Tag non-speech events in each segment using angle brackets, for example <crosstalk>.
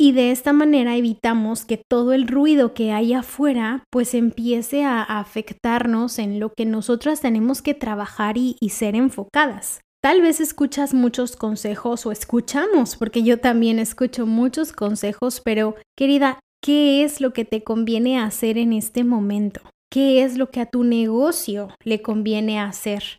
y de esta manera evitamos que todo el ruido que hay afuera pues empiece a afectarnos en lo que nosotras tenemos que trabajar y, y ser enfocadas. Tal vez escuchas muchos consejos o escuchamos, porque yo también escucho muchos consejos, pero querida, ¿qué es lo que te conviene hacer en este momento? ¿Qué es lo que a tu negocio le conviene hacer?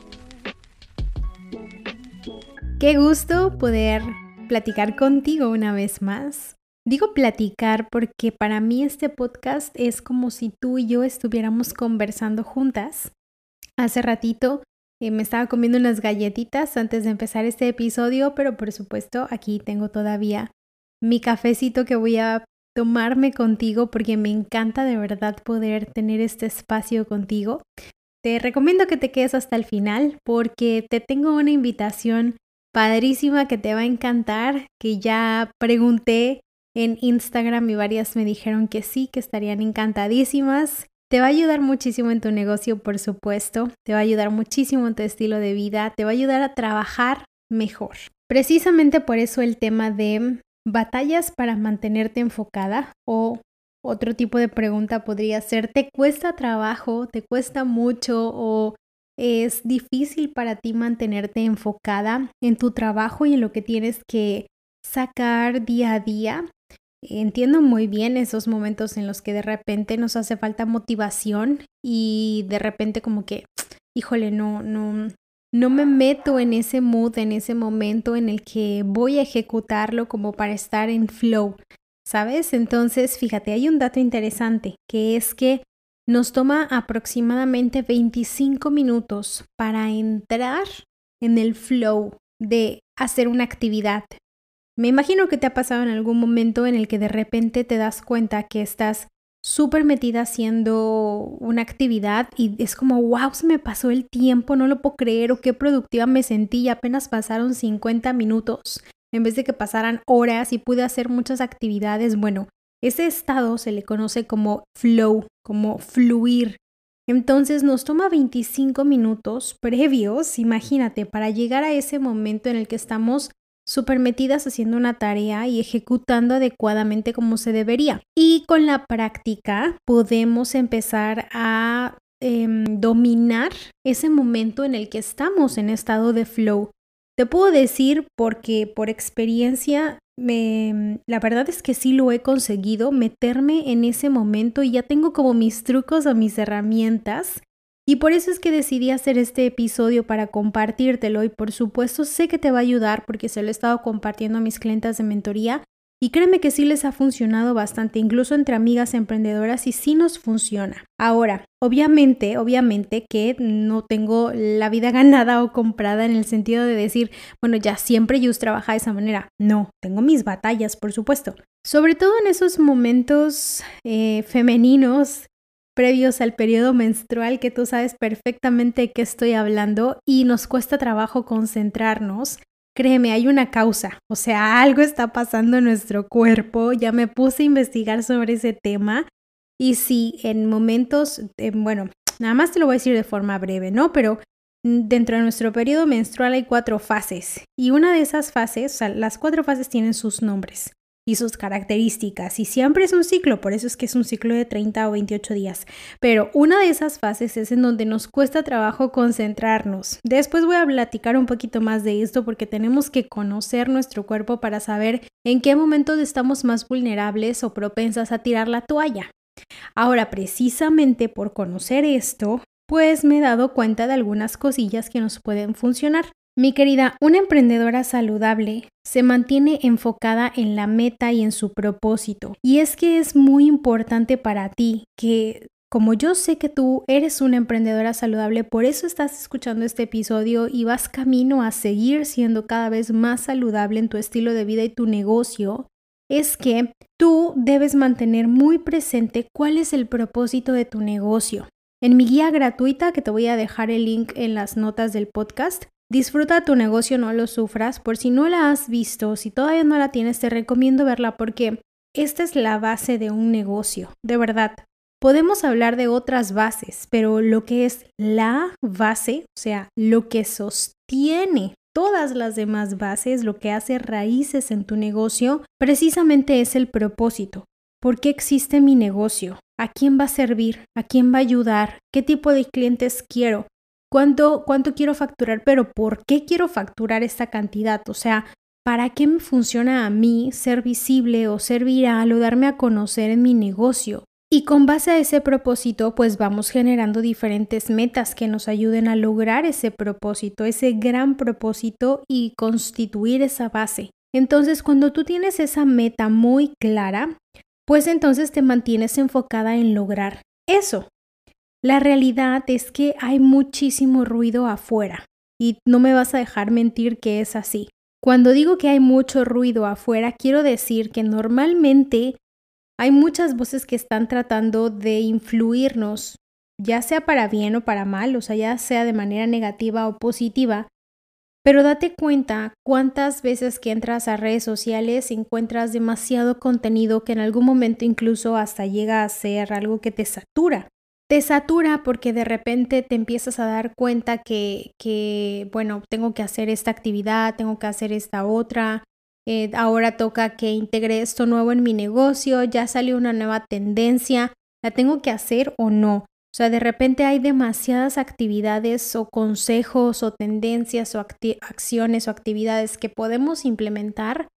Qué gusto poder platicar contigo una vez más. Digo platicar porque para mí este podcast es como si tú y yo estuviéramos conversando juntas. Hace ratito eh, me estaba comiendo unas galletitas antes de empezar este episodio, pero por supuesto aquí tengo todavía mi cafecito que voy a tomarme contigo porque me encanta de verdad poder tener este espacio contigo. Te recomiendo que te quedes hasta el final porque te tengo una invitación padrísima que te va a encantar, que ya pregunté en Instagram y varias me dijeron que sí, que estarían encantadísimas. Te va a ayudar muchísimo en tu negocio, por supuesto, te va a ayudar muchísimo en tu estilo de vida, te va a ayudar a trabajar mejor. Precisamente por eso el tema de batallas para mantenerte enfocada o otro tipo de pregunta podría ser, ¿te cuesta trabajo? ¿Te cuesta mucho? ¿O es difícil para ti mantenerte enfocada en tu trabajo y en lo que tienes que sacar día a día. Entiendo muy bien esos momentos en los que de repente nos hace falta motivación y de repente como que, híjole, no, no, no me meto en ese mood, en ese momento en el que voy a ejecutarlo como para estar en flow, ¿sabes? Entonces, fíjate, hay un dato interesante que es que nos toma aproximadamente 25 minutos para entrar en el flow de hacer una actividad. Me imagino que te ha pasado en algún momento en el que de repente te das cuenta que estás súper metida haciendo una actividad y es como, wow, se me pasó el tiempo, no lo puedo creer o qué productiva me sentí apenas pasaron 50 minutos en vez de que pasaran horas y pude hacer muchas actividades. Bueno, ese estado se le conoce como flow, como fluir. Entonces nos toma 25 minutos previos, imagínate, para llegar a ese momento en el que estamos súper metidas haciendo una tarea y ejecutando adecuadamente como se debería. Y con la práctica podemos empezar a em, dominar ese momento en el que estamos en estado de flow. Te puedo decir porque por experiencia me, la verdad es que sí lo he conseguido, meterme en ese momento y ya tengo como mis trucos o mis herramientas. Y por eso es que decidí hacer este episodio para compartírtelo y por supuesto sé que te va a ayudar porque se lo he estado compartiendo a mis clientes de mentoría y créeme que sí les ha funcionado bastante, incluso entre amigas emprendedoras, y sí nos funciona. Ahora, obviamente, obviamente que no tengo la vida <laughs> ganada o comprada en el sentido de decir, bueno, ya siempre yo trabaja de esa manera. No, tengo mis batallas, por supuesto. Sobre todo en esos momentos eh, femeninos previos al periodo menstrual que tú sabes perfectamente de qué estoy hablando y nos cuesta trabajo concentrarnos Créeme, hay una causa, o sea, algo está pasando en nuestro cuerpo. Ya me puse a investigar sobre ese tema y si en momentos, bueno, nada más te lo voy a decir de forma breve, ¿no? Pero dentro de nuestro periodo menstrual hay cuatro fases y una de esas fases, o sea, las cuatro fases tienen sus nombres y sus características. Y siempre es un ciclo, por eso es que es un ciclo de 30 o 28 días. Pero una de esas fases es en donde nos cuesta trabajo concentrarnos. Después voy a platicar un poquito más de esto porque tenemos que conocer nuestro cuerpo para saber en qué momentos estamos más vulnerables o propensas a tirar la toalla. Ahora, precisamente por conocer esto, pues me he dado cuenta de algunas cosillas que nos pueden funcionar. Mi querida, una emprendedora saludable se mantiene enfocada en la meta y en su propósito. Y es que es muy importante para ti que como yo sé que tú eres una emprendedora saludable, por eso estás escuchando este episodio y vas camino a seguir siendo cada vez más saludable en tu estilo de vida y tu negocio, es que tú debes mantener muy presente cuál es el propósito de tu negocio. En mi guía gratuita, que te voy a dejar el link en las notas del podcast, disfruta tu negocio, no lo sufras. Por si no la has visto, si todavía no la tienes, te recomiendo verla porque esta es la base de un negocio, de verdad. Podemos hablar de otras bases, pero lo que es la base, o sea, lo que sostiene todas las demás bases, lo que hace raíces en tu negocio, precisamente es el propósito. ¿Por qué existe mi negocio? ¿A quién va a servir? ¿A quién va a ayudar? ¿Qué tipo de clientes quiero? ¿Cuánto, cuánto quiero facturar? Pero ¿por qué quiero facturar esta cantidad? O sea, ¿para qué me funciona a mí ser visible o ser viral o a conocer en mi negocio? Y con base a ese propósito, pues vamos generando diferentes metas que nos ayuden a lograr ese propósito, ese gran propósito y constituir esa base. Entonces, cuando tú tienes esa meta muy clara, pues entonces te mantienes enfocada en lograr eso. La realidad es que hay muchísimo ruido afuera y no me vas a dejar mentir que es así. Cuando digo que hay mucho ruido afuera, quiero decir que normalmente hay muchas voces que están tratando de influirnos, ya sea para bien o para mal, o sea, ya sea de manera negativa o positiva, pero date cuenta cuántas veces que entras a redes sociales encuentras demasiado contenido que en algún momento incluso hasta llega a ser algo que te satura. Te satura porque de repente te empiezas a dar cuenta que, bueno, tengo que hacer esta actividad, tengo que hacer esta otra, eh, ahora toca que integre esto nuevo en mi negocio, ya salió una nueva tendencia, ¿la tengo que hacer o no? O sea, de repente hay demasiadas actividades o consejos o tendencias o acciones o actividades que podemos implementar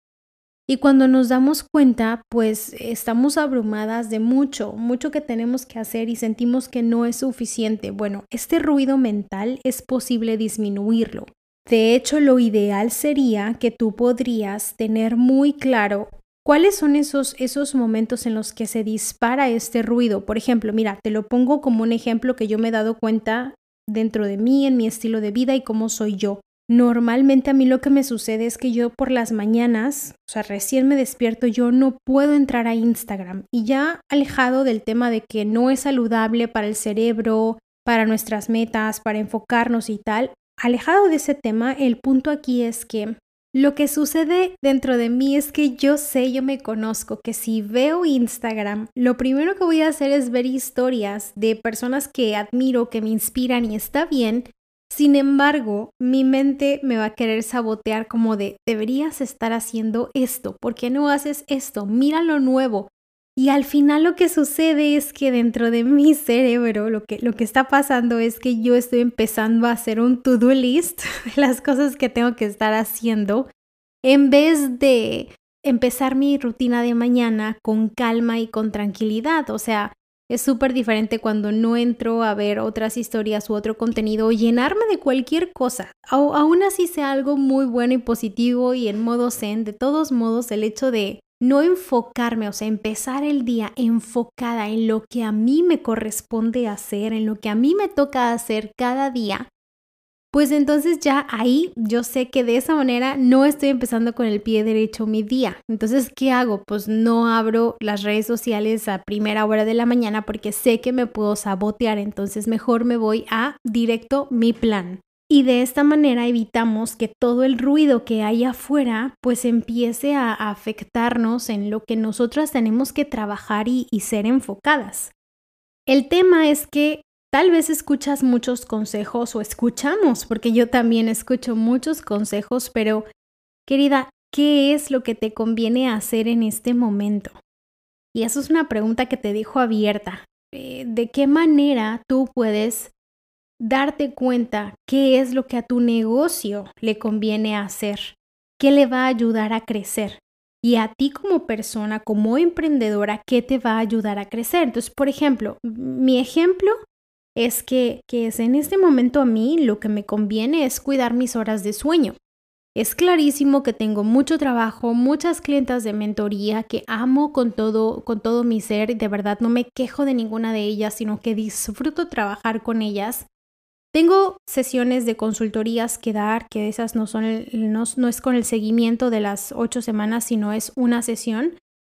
y cuando nos damos cuenta, pues estamos abrumadas de mucho, mucho que tenemos que hacer y sentimos que no es suficiente. Bueno, este ruido mental es posible disminuirlo. De hecho, lo ideal sería que tú podrías tener muy claro cuáles son esos, esos momentos en los que se dispara este ruido. Por ejemplo, mira, te lo pongo como un ejemplo que yo me he dado cuenta dentro de mí, en mi estilo de vida y cómo soy yo. Normalmente a mí lo que me sucede es que yo por las mañanas, o sea, recién me despierto, yo no puedo entrar a Instagram y ya alejado del tema de que no es saludable para el cerebro, para nuestras metas, para enfocarnos y tal, alejado de ese tema, el punto aquí es que lo que sucede dentro de mí es que yo sé, yo me conozco, que si veo Instagram, lo primero que voy a hacer es ver historias de personas que admiro, que me inspiran y está bien. Sin embargo, mi mente me va a querer sabotear como de, deberías estar haciendo esto, ¿por qué no haces esto? Mira lo nuevo, y al final lo que sucede es que dentro de mi cerebro lo que, lo que está pasando es que yo estoy empezando a hacer un to-do list <laughs> de las cosas que tengo que estar haciendo en vez de empezar mi rutina de mañana con calma y con tranquilidad. O sea, es súper diferente cuando no entro a ver otras historias u otro contenido o llenarme de cualquier cosa. aún así sea algo muy bueno y positivo y en modo zen, de todos modos el hecho de no enfocarme, o sea, empezar el día enfocada en lo que a mí me corresponde hacer, en lo que a mí me toca hacer cada día, pues entonces ya ahí yo sé que de esa manera no estoy empezando con el pie derecho mi día. Entonces, ¿qué hago? Pues no abro las redes sociales a primera hora de la mañana porque sé que me puedo sabotear, entonces mejor me voy a directo mi plan y de esta manera evitamos que todo el ruido que hay afuera pues empiece a afectarnos en lo que nosotras tenemos que trabajar y, y ser enfocadas. El tema es que tal vez escuchas muchos consejos o escuchamos, porque yo también escucho muchos consejos, pero querida, ¿qué es lo que te conviene hacer en este momento? Y eso es una pregunta que te dejo abierta. Eh, ¿De qué manera tú puedes darte cuenta qué es lo que a tu negocio le conviene hacer, qué le va a ayudar a crecer. Y a ti como persona, como emprendedora, ¿qué te va a ayudar a crecer? Entonces, por ejemplo, mi ejemplo es que, que en este momento a mí lo que me conviene es cuidar mis horas de sueño. es clarísimo que tengo mucho trabajo, muchas clientas de mentoría que amo con todo, con todo mi ser de verdad no me quejo de ninguna de ellas, sino que disfruto trabajar con ellas. Tengo sesiones de consultorías que dar, que esas no son no, no es con el seguimiento de las ocho semanas, sino es una sesión,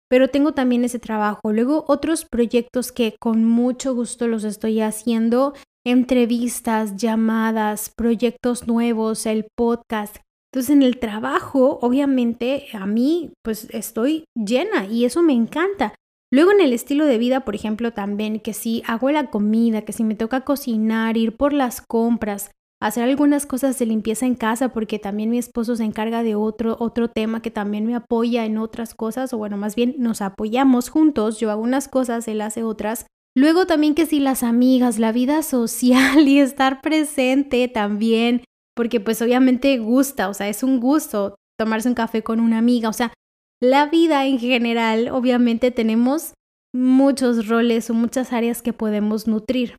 pero tengo también ese trabajo. Luego otros proyectos que con mucho gusto los estoy haciendo, entrevistas, llamadas, proyectos nuevos, el podcast. Entonces en el trabajo, obviamente, a mí pues estoy llena y eso me encanta. Luego en el estilo de vida, por ejemplo, también que si hago la comida, que si me toca cocinar, ir por las compras, hacer algunas cosas de limpieza en casa, porque también mi esposo se encarga de otro, otro tema que también me apoya en otras cosas, o bueno, más bien nos apoyamos juntos, yo hago unas cosas, él hace otras. Luego también que si las amigas, la vida <laughs> social y estar presente también, porque pues obviamente gusta, o sea, es un gusto tomarse un café con una amiga, o sea, la vida en general, obviamente tenemos muchos roles o muchas áreas que podemos nutrir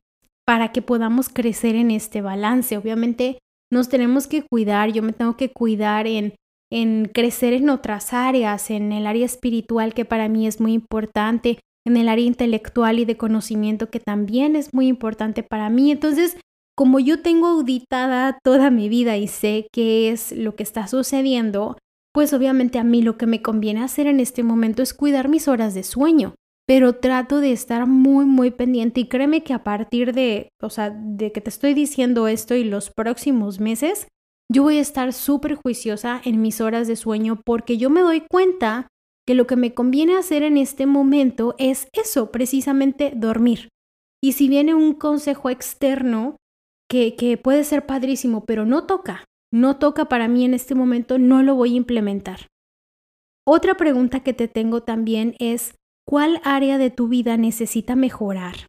para que podamos crecer en este balance. Obviamente nos tenemos que cuidar, yo me tengo que cuidar en, en crecer en otras áreas, en el área espiritual que para mí es muy importante, en el área intelectual y de conocimiento que también es muy importante para mí. Entonces, como yo tengo auditada toda mi vida y sé qué es lo que está sucediendo, pues obviamente a mí lo que me conviene hacer en este momento es cuidar mis horas de sueño, pero trato de estar muy muy pendiente y créeme que a partir de, o sea, de que te estoy diciendo esto y los próximos meses, yo voy a estar súper juiciosa en mis horas de sueño porque yo me doy cuenta que lo que me conviene hacer en este momento es eso, precisamente dormir. Y si viene un consejo externo, que, puede ser padrísimo, pero no toca, no toca para mí en este momento, no lo voy a implementar. Otra pregunta que te tengo también es, ¿cuál área de tu vida necesita mejorar?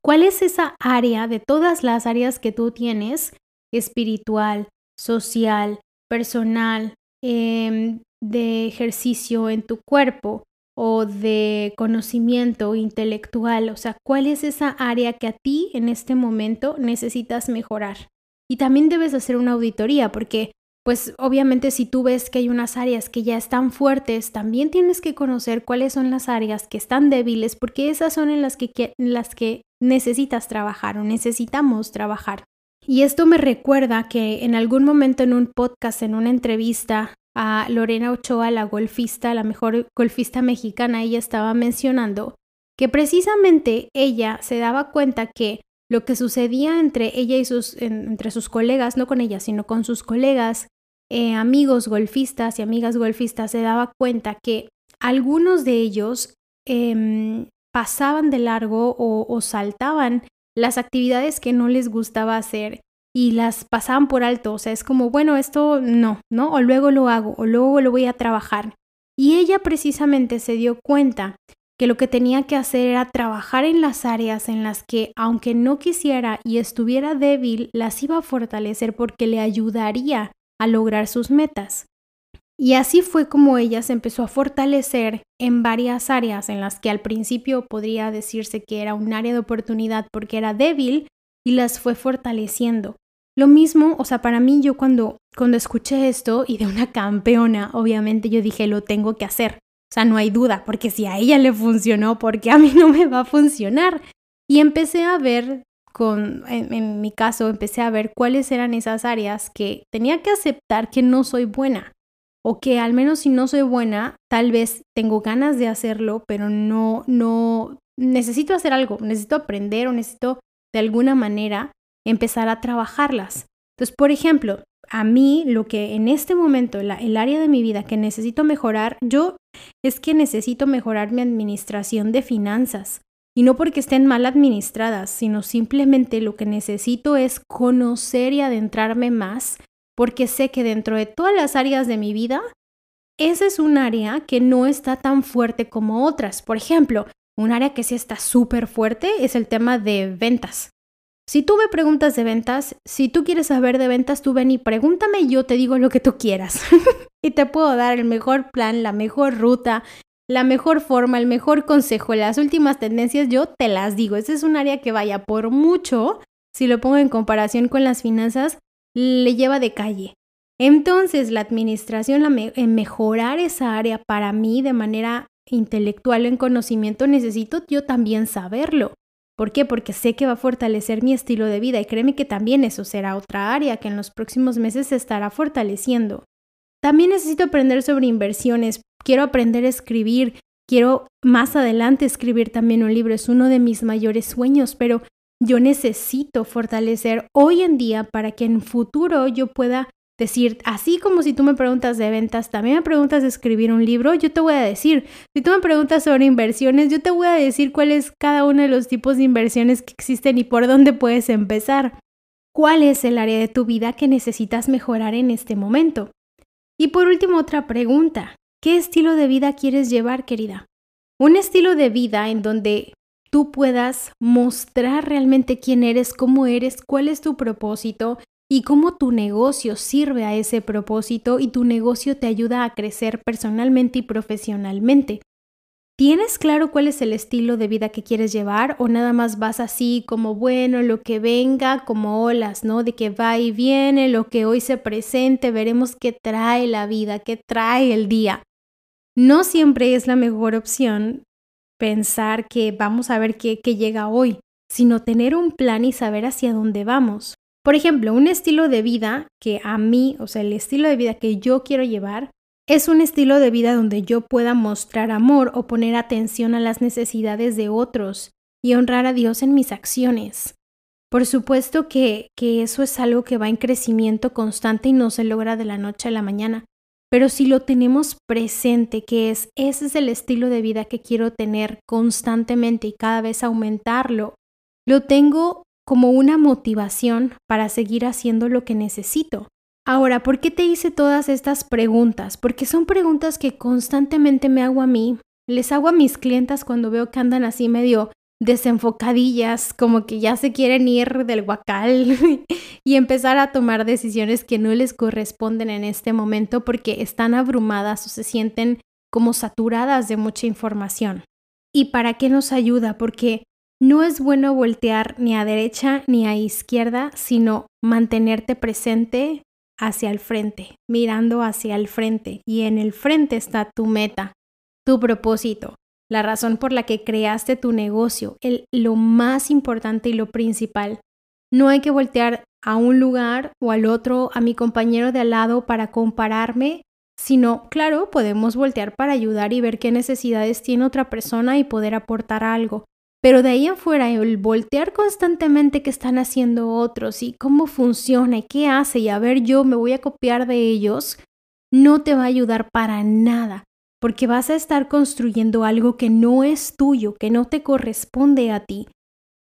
¿Cuál es esa área de todas las áreas que tú tienes, espiritual, social, personal, em, de ejercicio en tu cuerpo? o de conocimiento intelectual, o sea, cuál es esa área que a ti en este momento necesitas mejorar. Y también debes hacer una auditoría porque pues obviamente si tú ves que hay unas áreas que ya están fuertes, también tienes que conocer cuáles son las áreas que están débiles, porque esas son en las que, las que necesitas trabajar o necesitamos trabajar. Y esto me recuerda que en algún momento en un podcast, en una entrevista, a Lorena Ochoa, la golfista, la mejor golfista mexicana, ella estaba mencionando que precisamente ella se daba cuenta que lo que sucedía entre ella y sus, entre sus colegas, no con ella, sino con sus colegas, eh, amigos golfistas y amigas golfistas, se daba cuenta que algunos de ellos em, pasaban de largo o, o saltaban las actividades que no les gustaba hacer y las pasaban por alto, o sea, es como, bueno, esto no, ¿no? O luego lo hago, o luego lo voy a trabajar. Y ella precisamente se dio cuenta que lo que tenía que hacer era trabajar en las áreas en las que, aunque no quisiera y estuviera débil, las iba a fortalecer porque le ayudaría a lograr sus metas. Y así fue como ella se empezó a fortalecer en varias áreas en las que al principio podría decirse que era un área de oportunidad porque era débil y las fue fortaleciendo. Lo mismo, o sea, para mí yo cuando, cuando escuché esto y de una campeona, obviamente yo dije, lo tengo que hacer. O sea, no hay duda, porque si a ella le funcionó, porque a mí no me va a funcionar? Y empecé a ver, en, mi caso, empecé a ver cuáles eran esas áreas que tenía que aceptar que no soy buena. O que al menos si no soy buena, tal vez tengo ganas de hacerlo, pero no, no, necesito hacer algo, necesito aprender o necesito de alguna manera empezar a trabajarlas. Entonces, por ejemplo, a mí lo que en este momento, el área de mi vida que necesito mejorar, yo es que necesito mejorar mi administración de finanzas. Y no porque estén mal administradas, sino simplemente lo que necesito es conocer y adentrarme más, porque sé que dentro de todas las áreas de mi vida, esa es un área que no está tan fuerte como otras. Por ejemplo, un área que sí está súper fuerte es el tema de ventas. Si tú me preguntas de ventas, si tú quieres saber de ventas, tú ven y pregúntame y yo te digo lo que tú quieras. <laughs> y te puedo dar el mejor plan, la mejor ruta, la mejor forma, el mejor consejo, las últimas tendencias, yo te las digo. Ese es un área que vaya por mucho, si lo pongo en comparación con las finanzas, le lleva de calle. Entonces, la administración, mejorar esa área para mí de manera intelectual en conocimiento, necesito yo también saberlo. ¿Por qué? Porque sé que va a fortalecer mi estilo de vida y créeme que también eso será otra área que en los próximos meses se estará fortaleciendo. También necesito aprender sobre inversiones, quiero aprender a escribir, quiero más adelante escribir también un libro, es uno de mis mayores sueños, pero yo necesito fortalecer hoy en día para que en futuro yo pueda decir, así como si tú me preguntas de ventas, también me preguntas de escribir un libro, yo te voy a decir, si tú me preguntas sobre inversiones, yo te voy a decir cuál es cada uno de los tipos de inversiones que existen y por dónde puedes empezar. ¿Cuál es el área de tu vida que necesitas mejorar en este momento? Y por último, otra pregunta. ¿Qué estilo de vida quieres llevar, querida? Un estilo de vida en donde tú puedas mostrar realmente quién eres, cómo eres, cuál es tu propósito, y cómo tu negocio sirve a ese propósito y tu negocio te ayuda a crecer personalmente y profesionalmente. ¿Tienes claro cuál es el estilo de vida que quieres llevar o nada más vas así como bueno, lo que venga, como olas, ¿no? De que va y viene, lo que hoy se presente, veremos qué trae la vida, qué trae el día. No siempre es la mejor opción pensar que vamos a ver qué, llega hoy, sino tener un plan y saber hacia dónde vamos. Por ejemplo, un estilo de vida que a mí, o sea, el estilo de vida que yo quiero llevar, es un estilo de vida donde yo pueda mostrar amor o poner atención a las necesidades de otros y honrar a Dios en mis acciones. Por supuesto que, que eso es algo que va en crecimiento constante y no se logra de la noche a la mañana, pero si lo tenemos presente, que es ese es el estilo de vida que quiero tener constantemente y cada vez aumentarlo, lo tengo como una motivación para seguir haciendo lo que necesito. Ahora, ¿por qué te hice todas estas preguntas? Porque son preguntas que constantemente me hago a mí, les hago a mis clientas cuando veo que andan así medio desenfocadillas, como que ya se quieren ir del guacal <laughs> y empezar a tomar decisiones que no les corresponden en este momento porque están abrumadas o se sienten como saturadas de mucha información. ¿Y para qué nos ayuda? Porque no es bueno voltear ni a derecha ni a izquierda, sino mantenerte presente hacia el frente, mirando hacia el frente. Y en el frente está tu meta, tu propósito, la razón por la que creaste tu negocio, el, lo más importante y lo principal. No hay que voltear a un lugar o al otro, a mi compañero de al lado para compararme, sino, claro, podemos voltear para ayudar y ver qué necesidades tiene otra persona y poder aportar algo. Pero de ahí afuera, el voltear constantemente qué están haciendo otros y cómo funciona y qué hace y a ver yo me voy a copiar de ellos, no te va a ayudar para nada, porque vas a estar construyendo algo que no es tuyo, que no te corresponde a ti.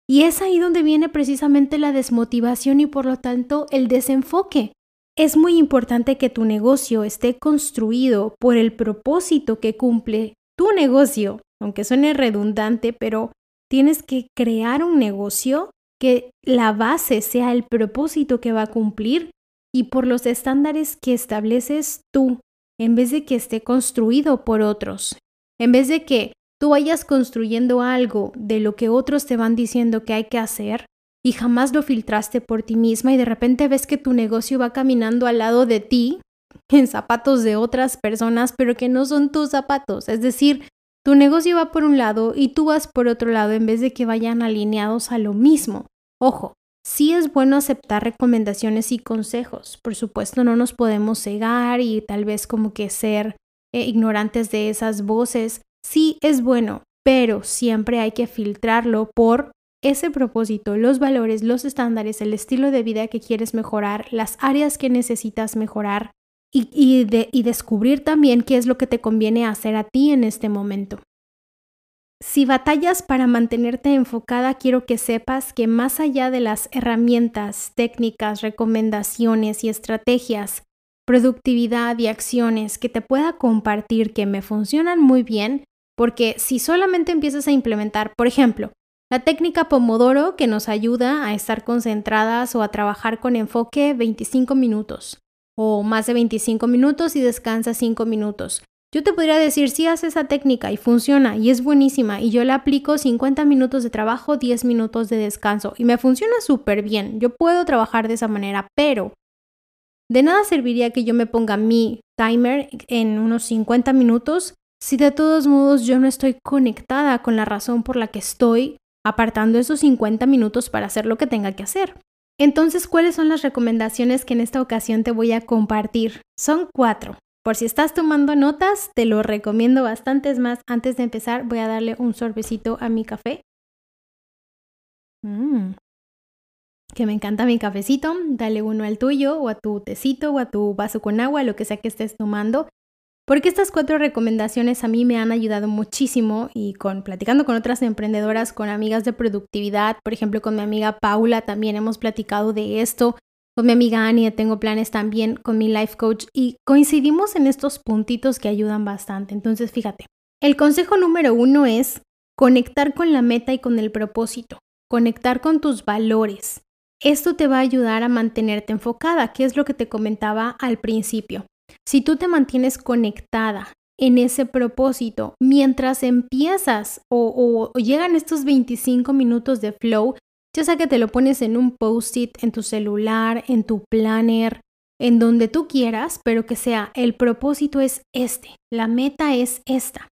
Y es ahí donde viene precisamente la desmotivación y por lo tanto el desenfoque. Es muy importante que tu negocio esté construido por el propósito que cumple tu negocio, aunque suene redundante, pero Tienes que crear un negocio que la base sea el propósito que va a cumplir y por los estándares que estableces tú, en vez de que esté construido por otros. En vez de que tú vayas construyendo algo de lo que otros te van diciendo que hay que hacer y jamás lo filtraste por ti misma y de repente ves que tu negocio va caminando al lado de ti en zapatos de otras personas, pero que no son tus zapatos. Es decir, tu negocio va por un lado y tú vas por otro lado en vez de que vayan alineados a lo mismo. Ojo, sí es bueno aceptar recomendaciones y consejos. Por supuesto, no nos podemos cegar y tal vez como que ser eh, ignorantes de esas voces. Sí es bueno, pero siempre hay que filtrarlo por ese propósito, los valores, los estándares, el estilo de vida que quieres mejorar, las áreas que necesitas mejorar y, descubrir también qué es lo que te conviene hacer a ti en este momento. Si batallas para mantenerte enfocada, quiero que sepas que más allá de las herramientas, técnicas, recomendaciones y estrategias, productividad y acciones que te pueda compartir que me funcionan muy bien, porque si solamente empiezas a implementar, por ejemplo, la técnica Pomodoro que nos ayuda a estar concentradas o a trabajar con enfoque 25 minutos, o más de 25 minutos y descansa 5 minutos. Yo te podría decir, si haces esa técnica y funciona y es buenísima y yo la aplico 50 minutos de trabajo, 10 minutos de descanso y me funciona súper bien. Yo puedo trabajar de esa manera, pero De nada serviría que yo me ponga mi timer en unos 50 minutos si de todos modos yo no estoy conectada con la razón por la que estoy apartando esos 50 minutos para hacer lo que tenga que hacer. Entonces, ¿cuáles son las recomendaciones que en esta ocasión te voy a compartir? Son cuatro. Por si estás tomando notas, te lo recomiendo bastante. más, antes de empezar, voy a darle un sorbecito a mi café. Mmm, que me encanta mi cafecito, dale uno al tuyo o a tu tecito o a tu vaso con agua, lo que sea que estés tomando. Porque estas cuatro recomendaciones a mí me han ayudado muchísimo y con platicando con otras emprendedoras, con amigas de productividad, por ejemplo, con mi amiga Paula también hemos platicado de esto, con mi amiga Ania tengo planes también con mi life coach y coincidimos en estos puntitos que ayudan bastante. Entonces, fíjate, el consejo número uno es conectar con la meta y con el propósito, conectar con tus valores. Esto te va a ayudar a mantenerte enfocada, que es lo que te comentaba al principio. Si tú te mantienes conectada en ese propósito, mientras empiezas o, llegan estos 25 minutos de flow, ya sea que te lo pones en un post-it, en tu celular, en tu planner, en donde tú quieras, pero que sea el propósito es este, la meta es esta.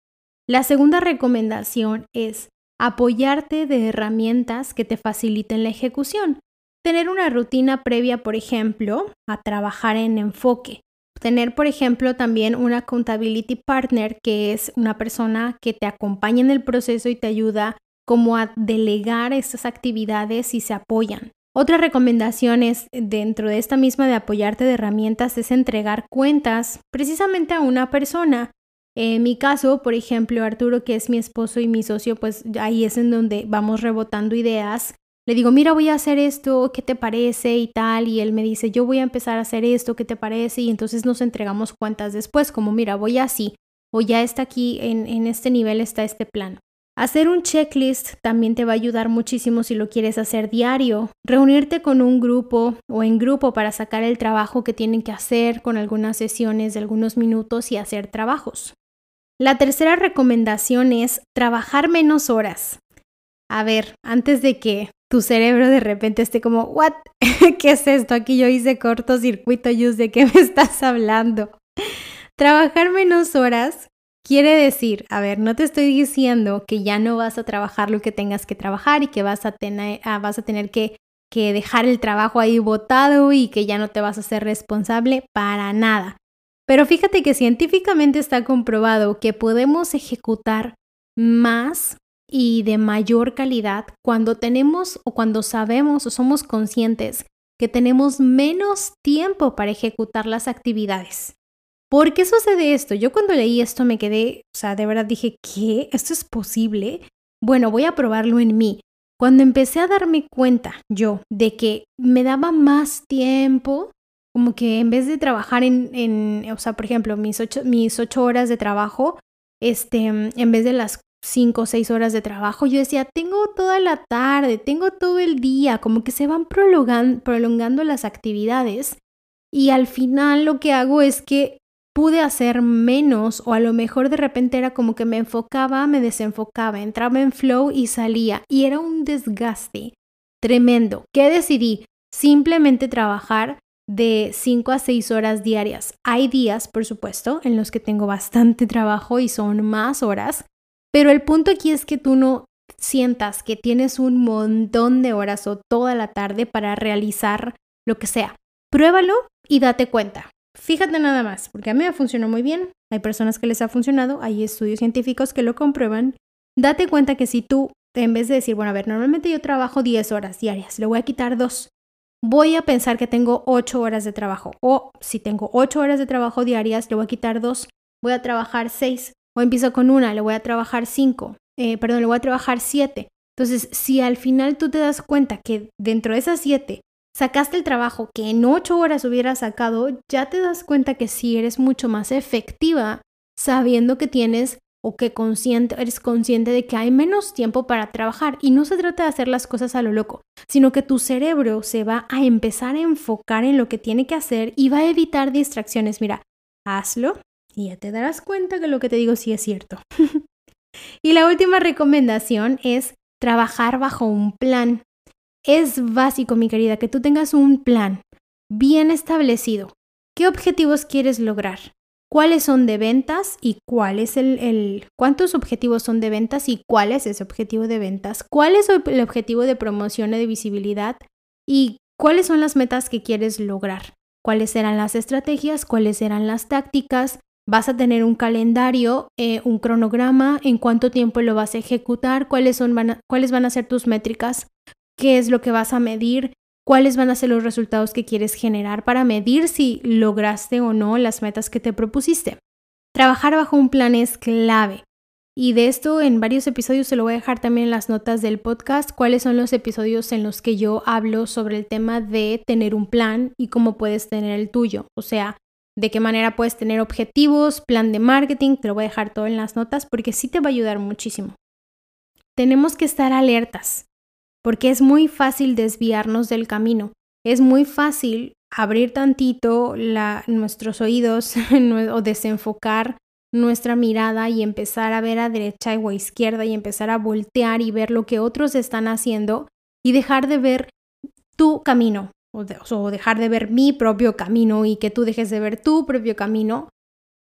La segunda recomendación es apoyarte de herramientas que te faciliten la ejecución. Tener una rutina previa, por ejemplo, a trabajar en enfoque. Tener, por ejemplo, también una accountability partner, que es una persona que te acompaña en el proceso y te ayuda como a delegar estas actividades y se apoyan. Otra recomendación es dentro de esta misma de apoyarte de herramientas es entregar cuentas precisamente a una persona. En mi caso, por ejemplo, Arturo, que es mi esposo y mi socio, pues ahí es en donde vamos rebotando ideas le digo, mira, voy a hacer esto, ¿qué te parece? y tal, y él me dice, yo voy a empezar a hacer esto, ¿qué te parece? Y entonces nos entregamos cuentas después, como, mira, voy así, o ya está aquí, en, en este nivel está este plan. Hacer un checklist también te va a ayudar muchísimo si lo quieres hacer diario. Reunirte con un grupo o en grupo para sacar el trabajo que tienen que hacer con algunas sesiones de algunos minutos y hacer trabajos. La tercera recomendación es trabajar menos horas. A ver, antes de que tu cerebro de repente esté como. <laughs> ¿Qué es esto? Aquí yo hice cortocircuito, Yus, ¿de qué me <laughs> estás hablando? Trabajar menos horas quiere decir, a ver, no te estoy diciendo que ya no vas a trabajar lo que tengas que trabajar y que vas a tener, ah, vas a tener que, que dejar el trabajo ahí botado y que ya no te vas a ser responsable para nada. Pero fíjate que científicamente está comprobado que podemos ejecutar más y de mayor calidad cuando tenemos o cuando sabemos o somos conscientes que tenemos menos tiempo para ejecutar las actividades. ¿Por qué sucede esto? Yo cuando leí esto me quedé, o sea, de verdad dije, ¿qué? ¿Esto es posible? Bueno, voy a probarlo en mí. Cuando empecé a darme cuenta yo de que me daba más tiempo, como que en vez de trabajar en, o sea, por ejemplo, mis ocho, mis ocho horas de trabajo, este, en vez de las cinco o seis horas de trabajo, yo decía, tengo toda la tarde, tengo todo el día, como que se van prolongando, las actividades y al final lo que hago es que pude hacer menos o a lo mejor de repente era como que me enfocaba, me desenfocaba, entraba en flow y salía y era un desgaste tremendo. ¿Qué decidí? Simplemente trabajar de cinco a seis horas diarias. Hay días, por supuesto, en los que tengo bastante trabajo y son más horas, pero el punto aquí es que tú no sientas que tienes un montón de horas o toda la tarde para realizar lo que sea. Pruébalo y date cuenta. Fíjate nada más, porque a mí me funcionó muy bien. Hay personas que les ha funcionado, hay estudios científicos que lo comprueban. Date cuenta que si tú, en vez de decir, bueno, a ver, normalmente yo trabajo 10 horas diarias, le voy a quitar dos. Voy a pensar que tengo 8 horas de trabajo. O si tengo 8 horas de trabajo diarias, le voy a quitar dos. Voy a trabajar 6 o empiezo con una, le voy a trabajar cinco, eh, perdón, le voy a trabajar siete. Entonces, si al final tú te das cuenta que dentro de esas siete sacaste el trabajo que en ocho horas hubieras sacado, ya te das cuenta que sí eres mucho más efectiva sabiendo que tienes o que consciente, eres consciente de que hay menos tiempo para trabajar. Y no se trata de hacer las cosas a lo loco, sino que tu cerebro se va a empezar a enfocar en lo que tiene que hacer y va a evitar distracciones. Mira, hazlo, y ya te darás cuenta que lo que te digo sí es cierto. <laughs> y la última recomendación es trabajar bajo un plan. Es básico, mi querida, que tú tengas un plan bien establecido. ¿Qué objetivos quieres lograr? ¿Cuáles son de ventas y cuál es el, cuántos objetivos son de ventas y cuál es ese objetivo de ventas? ¿Cuál es el objetivo de promoción y de visibilidad? ¿Y cuáles son las metas que quieres lograr? ¿Cuáles serán las estrategias? ¿Cuáles serán las tácticas? vas a tener un calendario, eh, un cronograma, en cuánto tiempo lo vas a ejecutar, cuáles, son, van a, cuáles van a ser tus métricas, qué es lo que vas a medir, cuáles van a ser los resultados que quieres generar para medir si lograste o no las metas que te propusiste. Trabajar bajo un plan es clave. Y de esto en varios episodios se lo voy a dejar también en las notas del podcast, cuáles son los episodios en los que yo hablo sobre el tema de tener un plan y cómo puedes tener el tuyo. O sea, de qué manera puedes tener objetivos, plan de marketing, te lo voy a dejar todo en las notas porque sí te va a ayudar muchísimo. Tenemos que estar alertas porque es muy fácil desviarnos del camino. Es muy fácil abrir tantito nuestros oídos <laughs> o desenfocar nuestra mirada y empezar a ver a derecha o a izquierda y empezar a voltear y ver lo que otros están haciendo y dejar de ver tu camino, o, dejar de ver mi propio camino y que tú dejes de ver tu propio camino.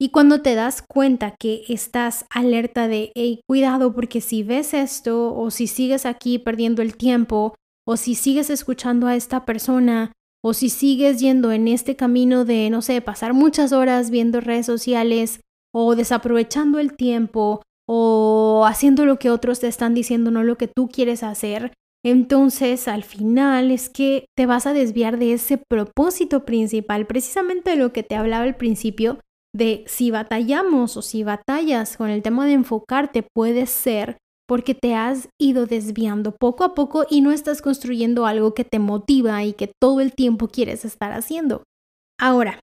Y cuando te das cuenta que estás alerta de, hey, cuidado porque si ves esto o si sigues aquí perdiendo el tiempo o si sigues escuchando a esta persona o si sigues yendo en este camino de, no sé, pasar muchas horas viendo redes sociales o desaprovechando el tiempo o haciendo lo que otros te están diciendo, no lo que tú quieres hacer, entonces, al final es que te vas a desviar de ese propósito principal, precisamente de lo que te hablaba al principio, de si batallamos o si batallas con el tema de enfocarte, puede ser porque te has ido desviando poco a poco y no estás construyendo algo que te motiva y que todo el tiempo quieres estar haciendo. Ahora,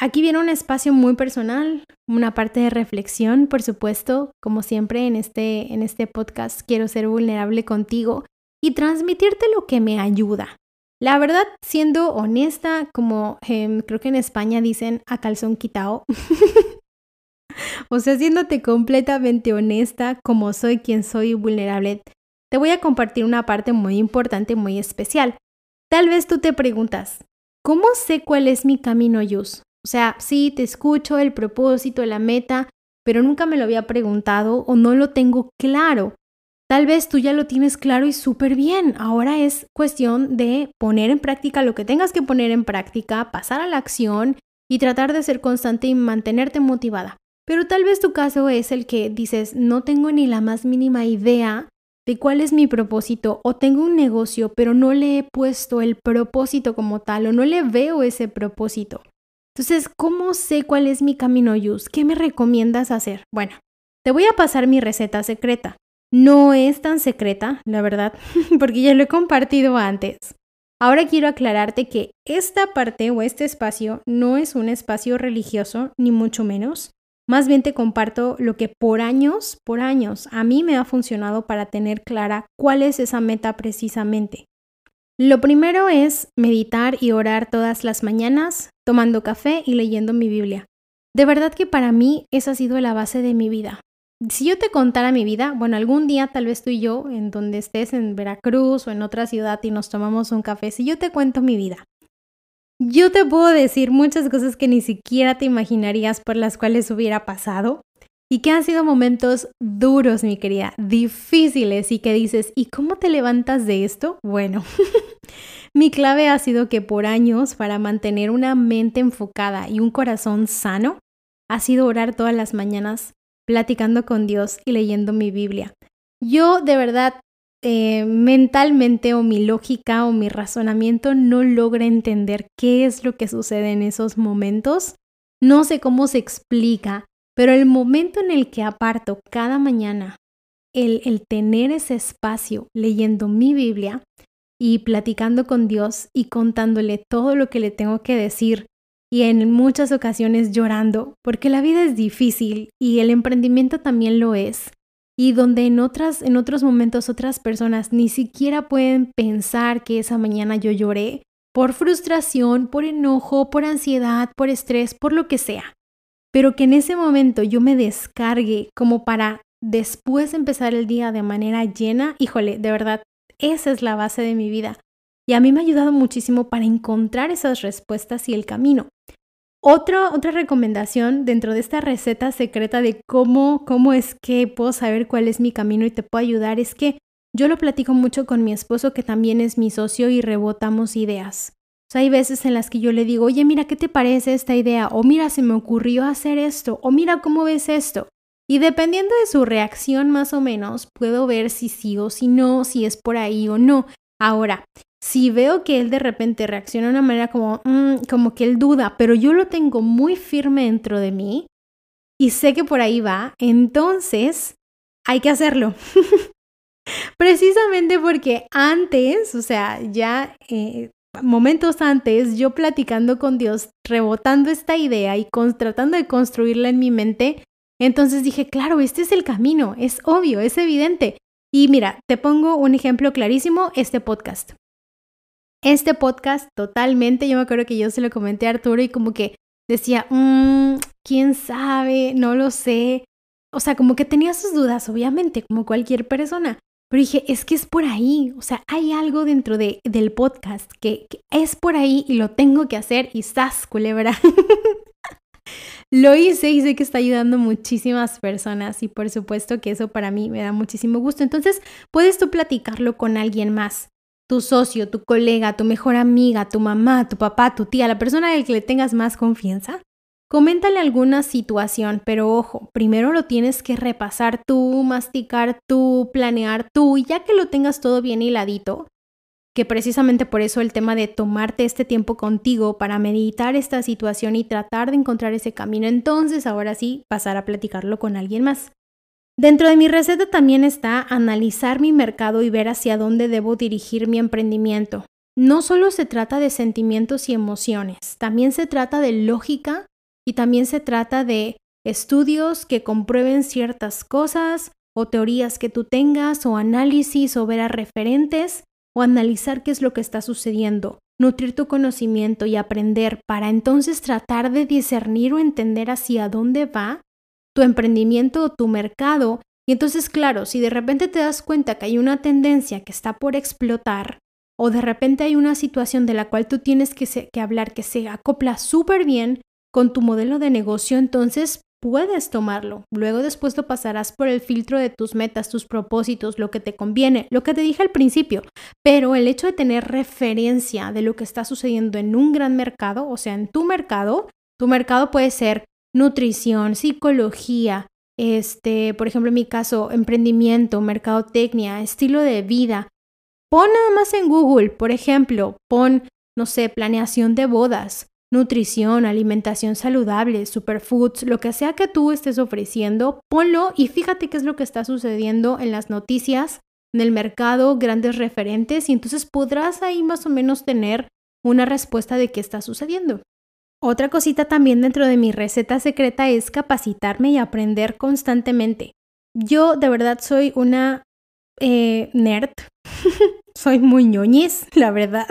aquí viene un espacio muy personal, una parte de reflexión, por supuesto, como siempre en este, en este podcast quiero ser vulnerable contigo y transmitirte lo que me ayuda. La verdad, siendo honesta, como em, creo que en España dicen a calzón quitado, <laughs> o sea, siéndote completamente honesta, como soy quien soy vulnerable, te voy a compartir una parte muy importante, muy especial. Tal vez tú te preguntas, ¿cómo sé cuál es mi camino, Yus? O sea, sí, te escucho el propósito, la meta, pero nunca me lo había preguntado o no lo tengo claro. Tal vez tú ya lo tienes claro y súper bien. Ahora es cuestión de poner en práctica lo que tengas que poner en práctica, pasar a la acción y tratar de ser constante y mantenerte motivada. Pero tal vez tu caso es el que dices, no tengo ni la más mínima idea de cuál es mi propósito o tengo un negocio, pero no le he puesto el propósito como tal o no le veo ese propósito. Entonces, ¿cómo sé cuál es mi camino, Yus? ¿Qué me recomiendas hacer? Bueno, te voy a pasar mi receta secreta. No es tan secreta, la verdad, <laughs> porque ya lo he compartido antes. Ahora quiero aclararte que esta parte o este espacio no es un espacio religioso, ni mucho menos. Más bien te comparto lo que por años, por años, a mí me ha funcionado para tener clara cuál es esa meta precisamente. Lo primero es meditar y orar todas las mañanas, tomando café y leyendo mi Biblia. De verdad que para mí esa ha sido la base de mi vida si yo te contara mi vida, bueno, algún día tal vez tú y yo, en donde estés en Veracruz o en otra ciudad y nos tomamos un café, si yo te cuento mi vida, yo te puedo decir muchas cosas que ni siquiera te imaginarías por las cuales hubiera pasado y que han sido momentos duros, mi querida, difíciles y que dices, ¿y cómo te levantas de esto? Bueno, <laughs> mi clave ha sido que por años, para mantener una mente enfocada y un corazón sano, ha sido orar todas las mañanas platicando con Dios y leyendo mi Biblia. Yo de verdad eh, mentalmente o mi lógica o mi razonamiento no logra entender qué es lo que sucede en esos momentos. No sé cómo se explica, pero el momento en el que aparto cada mañana el, el tener ese espacio leyendo mi Biblia y platicando con Dios y contándole todo lo que le tengo que decir y en muchas ocasiones llorando, porque la vida es difícil y el emprendimiento también lo es. Y donde en, otras, en otros momentos otras personas ni siquiera pueden pensar que esa mañana yo lloré por frustración, por enojo, por ansiedad, por estrés, por lo que sea. Pero que en ese momento yo me descargue como para después empezar el día de manera llena, híjole, de verdad, esa es la base de mi vida. Y a mí me ha ayudado muchísimo para encontrar esas respuestas y el camino. Otra, otra recomendación dentro de esta receta secreta de cómo, cómo es que puedo saber cuál es mi camino y te puedo ayudar es que yo lo platico mucho con mi esposo que también es mi socio y rebotamos ideas. Hay veces en las que yo le digo, oye, mira, ¿qué te parece esta idea? O mira, se me ocurrió hacer esto. O mira, ¿cómo ves esto? Y dependiendo de su reacción más o menos, puedo ver si sí o si no, si es por ahí o no. Ahora, si veo que él de repente reacciona de una manera como, mm, como que él duda, pero yo lo tengo muy firme dentro de mí y sé que por ahí va, entonces hay que hacerlo. <laughs> Precisamente porque antes, o sea, ya eh, momentos antes, yo platicando con Dios, rebotando esta idea y tratando de construirla en mi mente, entonces dije, claro, este es el camino, es obvio, es evidente. Y mira, te pongo un ejemplo clarísimo, este podcast este podcast totalmente. Yo me acuerdo que yo se lo comenté a Arturo y como que decía, mmm, quién sabe, no lo sé. O sea, como que tenía sus dudas, obviamente, como cualquier persona. Pero dije, es que es por ahí. O sea, hay algo dentro de, del podcast que, es por ahí y lo tengo que hacer y ¡zas, culebra! <laughs> lo hice y sé que está ayudando muchísimas personas y por supuesto que eso para mí me da muchísimo gusto. Entonces, puedes tú platicarlo con alguien más tu socio, tu colega, tu mejor amiga, tu mamá, tu papá, tu tía, la persona a que le tengas más confianza, coméntale alguna situación, pero ojo, primero lo tienes que repasar tú, masticar tú, planear tú, y ya que lo tengas todo bien hiladito, que precisamente por eso el tema de tomarte este tiempo contigo para meditar esta situación y tratar de encontrar ese camino, entonces ahora sí pasar a platicarlo con alguien más. Dentro de mi receta también está analizar mi mercado y ver hacia dónde debo dirigir mi emprendimiento. No solo se trata de sentimientos y emociones, también se trata de lógica y también se trata de estudios que comprueben ciertas cosas o teorías que tú tengas o análisis o ver a referentes o analizar qué es lo que está sucediendo, nutrir tu conocimiento y aprender para entonces tratar de discernir o entender hacia dónde va tu emprendimiento o tu mercado. Y entonces, claro, si de repente te das cuenta que hay una tendencia que está por explotar, o de repente hay una situación de la cual tú tienes que, hablar que se acopla súper bien con tu modelo de negocio, entonces puedes tomarlo. Luego después lo pasarás por el filtro de tus metas, tus propósitos, lo que te conviene, lo que te dije al principio. Pero el hecho de tener referencia de lo que está sucediendo en un gran mercado, o sea, en tu mercado, tu mercado puede ser nutrición, psicología, este, por ejemplo, en mi caso, emprendimiento, mercadotecnia, estilo de vida. Pon nada más en Google, por ejemplo, pon, no sé, planeación de bodas, nutrición, alimentación saludable, superfoods, lo que sea que tú estés ofreciendo, ponlo y fíjate qué es lo que está sucediendo en las noticias, en el mercado, grandes referentes, y entonces podrás ahí más o menos tener una respuesta de qué está sucediendo. Otra cosita también dentro de mi receta secreta es capacitarme y aprender constantemente. Yo de verdad soy una eh, nerd, <laughs> soy muy ñoñis, <laughs> la verdad,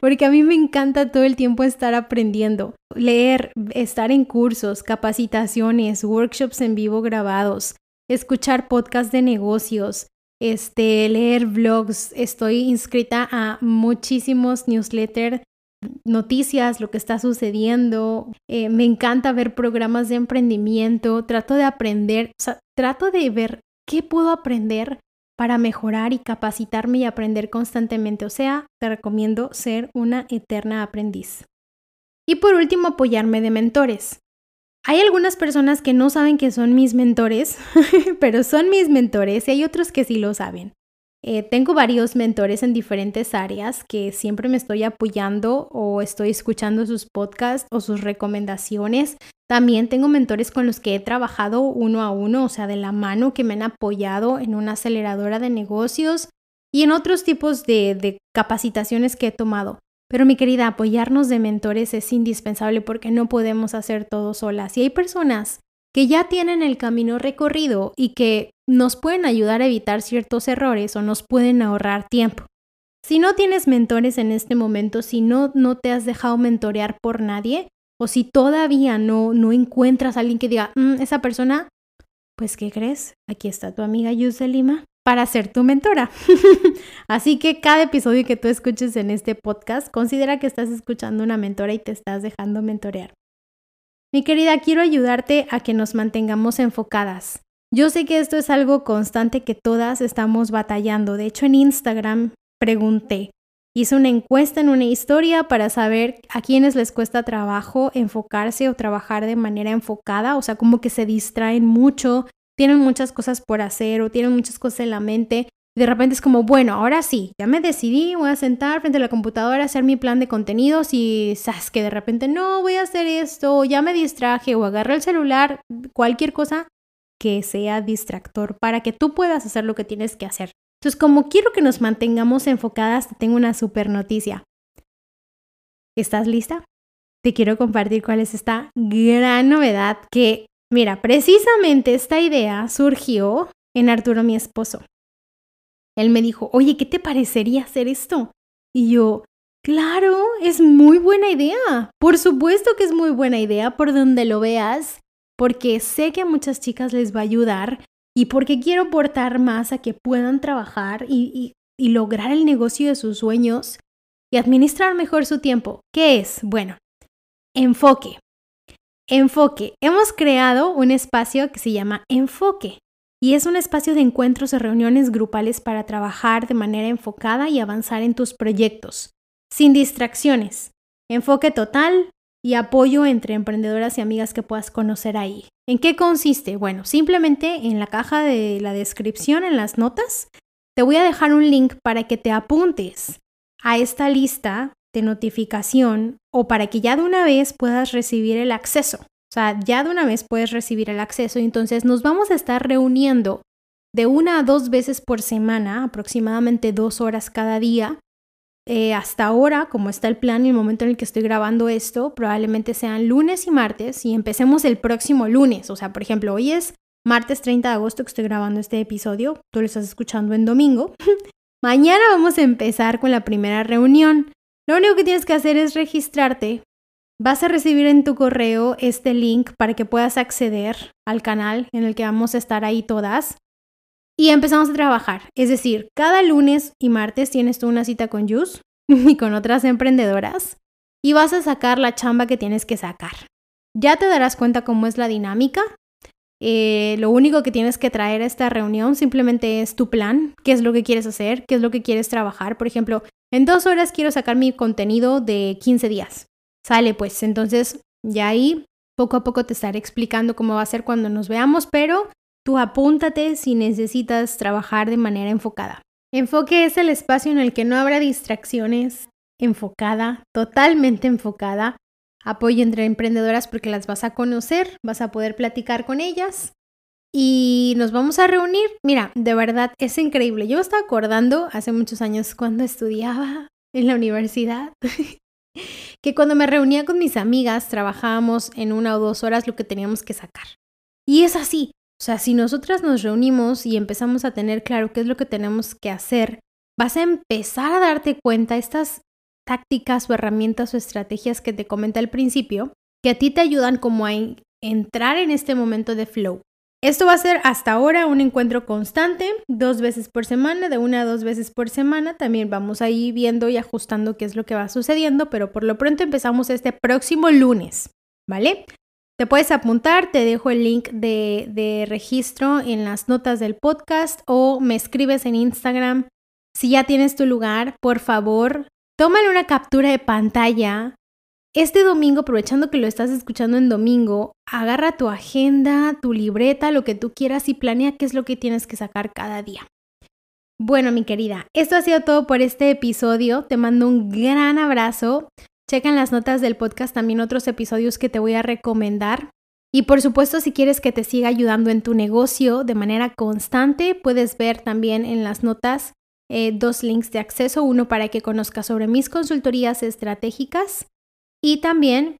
porque a mí me encanta todo el tiempo estar aprendiendo, leer, estar en cursos, capacitaciones, workshops en vivo grabados, escuchar podcasts de negocios, este, leer blogs. Estoy inscrita a muchísimos newsletters noticias, lo que está sucediendo. Eh, me encanta ver programas de emprendimiento, trato de aprender, o sea, trato de ver qué puedo aprender para mejorar y capacitarme y aprender constantemente. O sea, te recomiendo ser una eterna aprendiz. Y por último, apoyarme de mentores. Hay algunas personas que no saben que son mis mentores, <laughs> pero son mis mentores y hay otros que sí lo saben. Eh, tengo varios mentores en diferentes áreas que siempre me estoy apoyando o estoy escuchando sus podcasts o sus recomendaciones. También tengo mentores con los que he trabajado uno a uno, o sea, de la mano, que me han apoyado en una aceleradora de negocios y en otros tipos de, de capacitaciones que he tomado. Pero mi querida, apoyarnos de mentores es indispensable porque no podemos hacer todo solas. Y hay personas que ya tienen el camino recorrido y que nos pueden ayudar a evitar ciertos errores o nos pueden ahorrar tiempo. Si no tienes mentores en este momento, si no, no te has dejado mentorear por nadie, o si todavía no, no encuentras a alguien que diga, mm, esa persona, pues ¿qué crees? Aquí está tu amiga Yuse Lima para ser tu mentora. <laughs> Así que cada episodio que tú escuches en este podcast, considera que estás escuchando una mentora y te estás dejando mentorear. Mi querida, quiero ayudarte a que nos mantengamos enfocadas. Yo sé que esto es algo constante que todas estamos batallando. De hecho, en Instagram pregunté, hice una encuesta en una historia para saber a quiénes les cuesta trabajo enfocarse o trabajar de manera enfocada, o sea, como que se distraen mucho, tienen muchas cosas por hacer o tienen muchas cosas en la mente. De repente es como, bueno, ahora sí, ya me decidí, voy a sentar frente a la computadora a hacer mi plan de contenidos y sabes que de repente no voy a hacer esto, ya me distraje o agarré el celular, cualquier cosa que sea distractor para que tú puedas hacer lo que tienes que hacer. Entonces, como quiero que nos mantengamos enfocadas, te tengo una super noticia. ¿Estás lista? Te quiero compartir cuál es esta gran novedad que, mira, precisamente esta idea surgió en Arturo, mi esposo. Él me dijo, oye, ¿qué te parecería hacer esto? Y yo, claro, es muy buena idea. Por supuesto que es muy buena idea por donde lo veas, porque sé que a muchas chicas les va a ayudar y porque quiero aportar más a que puedan trabajar y, lograr el negocio de sus sueños y administrar mejor su tiempo. ¿Qué es? Bueno, enfoque. Enfoque. Hemos creado un espacio que se llama Enfoque y es un espacio de encuentros y reuniones grupales para trabajar de manera enfocada y avanzar en tus proyectos, sin distracciones. Enfoque total, y apoyo entre emprendedoras y amigas que puedas conocer ahí. ¿En qué consiste? Bueno, simplemente en la caja de la descripción, en las notas, te voy a dejar un link para que te apuntes a esta lista de notificación o para que ya de una vez puedas recibir el acceso. O sea, ya de una vez puedes recibir el acceso entonces nos vamos a estar reuniendo de una a dos veces por semana, aproximadamente dos horas cada día, eh, hasta ahora, como está el plan y el momento en el que estoy grabando esto, probablemente sean lunes y martes y empecemos el próximo lunes. O sea, por ejemplo, hoy es martes 30 de agosto que estoy grabando este episodio, tú lo estás escuchando en domingo. <laughs> Mañana vamos a empezar con la primera reunión. Lo único que tienes que hacer es registrarte. Vas a recibir en tu correo este link para que puedas acceder al canal en el que vamos a estar ahí todas. Y empezamos a trabajar. Es decir, cada lunes y martes tienes tú una cita con Jus <laughs> y con otras emprendedoras y vas a sacar la chamba que tienes que sacar. Ya te darás cuenta cómo es la dinámica. Eh, lo único que tienes que traer a esta reunión simplemente es tu plan, qué es lo que quieres hacer, qué es lo que quieres trabajar. Por ejemplo, en dos horas quiero sacar mi contenido de 15 días. Sale pues, entonces ya ahí poco a poco te estaré explicando cómo va a ser cuando nos veamos, pero Tú apúntate si necesitas trabajar de manera enfocada. Enfoque es el espacio en el que no habrá distracciones, enfocada, totalmente enfocada. Apoyo entre emprendedoras porque las vas a conocer, vas a poder platicar con ellas y nos vamos a reunir. Mira, de verdad es increíble. Yo estaba acordando hace muchos años cuando estudiaba en la universidad <laughs> que cuando me reunía con mis amigas trabajábamos en una o dos horas lo que teníamos que sacar. Y es así, o sea, si nosotras nos reunimos y empezamos a tener claro qué es lo que tenemos que hacer, vas a empezar a darte cuenta estas tácticas o herramientas o estrategias que te comenté al principio, que a ti te ayudan como a entrar en este momento de flow. Esto va a ser hasta ahora un encuentro constante, dos veces por semana, de una a dos veces por semana. También vamos a ir viendo y ajustando qué es lo que va sucediendo, pero por lo pronto empezamos este próximo lunes, ¿vale? Te puedes apuntar, te dejo el link de, registro en las notas del podcast o me escribes en Instagram. Si ya tienes tu lugar, por favor, tómale una captura de pantalla. Este domingo, aprovechando que lo estás escuchando en domingo, agarra tu agenda, tu libreta, lo que tú quieras y planea qué es lo que tienes que sacar cada día. Bueno, mi querida, esto ha sido todo por este episodio. Te mando un gran abrazo. Checa en las notas del podcast también otros episodios que te voy a recomendar. Y por supuesto, si quieres que te siga ayudando en tu negocio de manera constante, puedes ver también en las notas eh, dos links de acceso, uno para que conozcas sobre mis consultorías estratégicas y también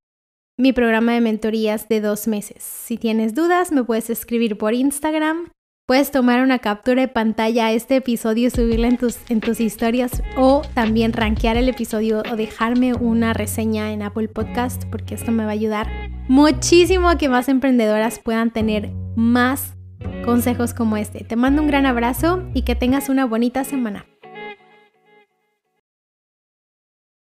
mi programa de mentorías de dos meses. Si tienes dudas, me puedes escribir por Instagram Puedes tomar una captura de pantalla a este episodio y subirla en tus, en tus historias o también rankear el episodio o dejarme una reseña en Apple Podcast porque esto me va a ayudar muchísimo a que más emprendedoras puedan tener más consejos como este. Te mando un gran abrazo y que tengas una bonita semana.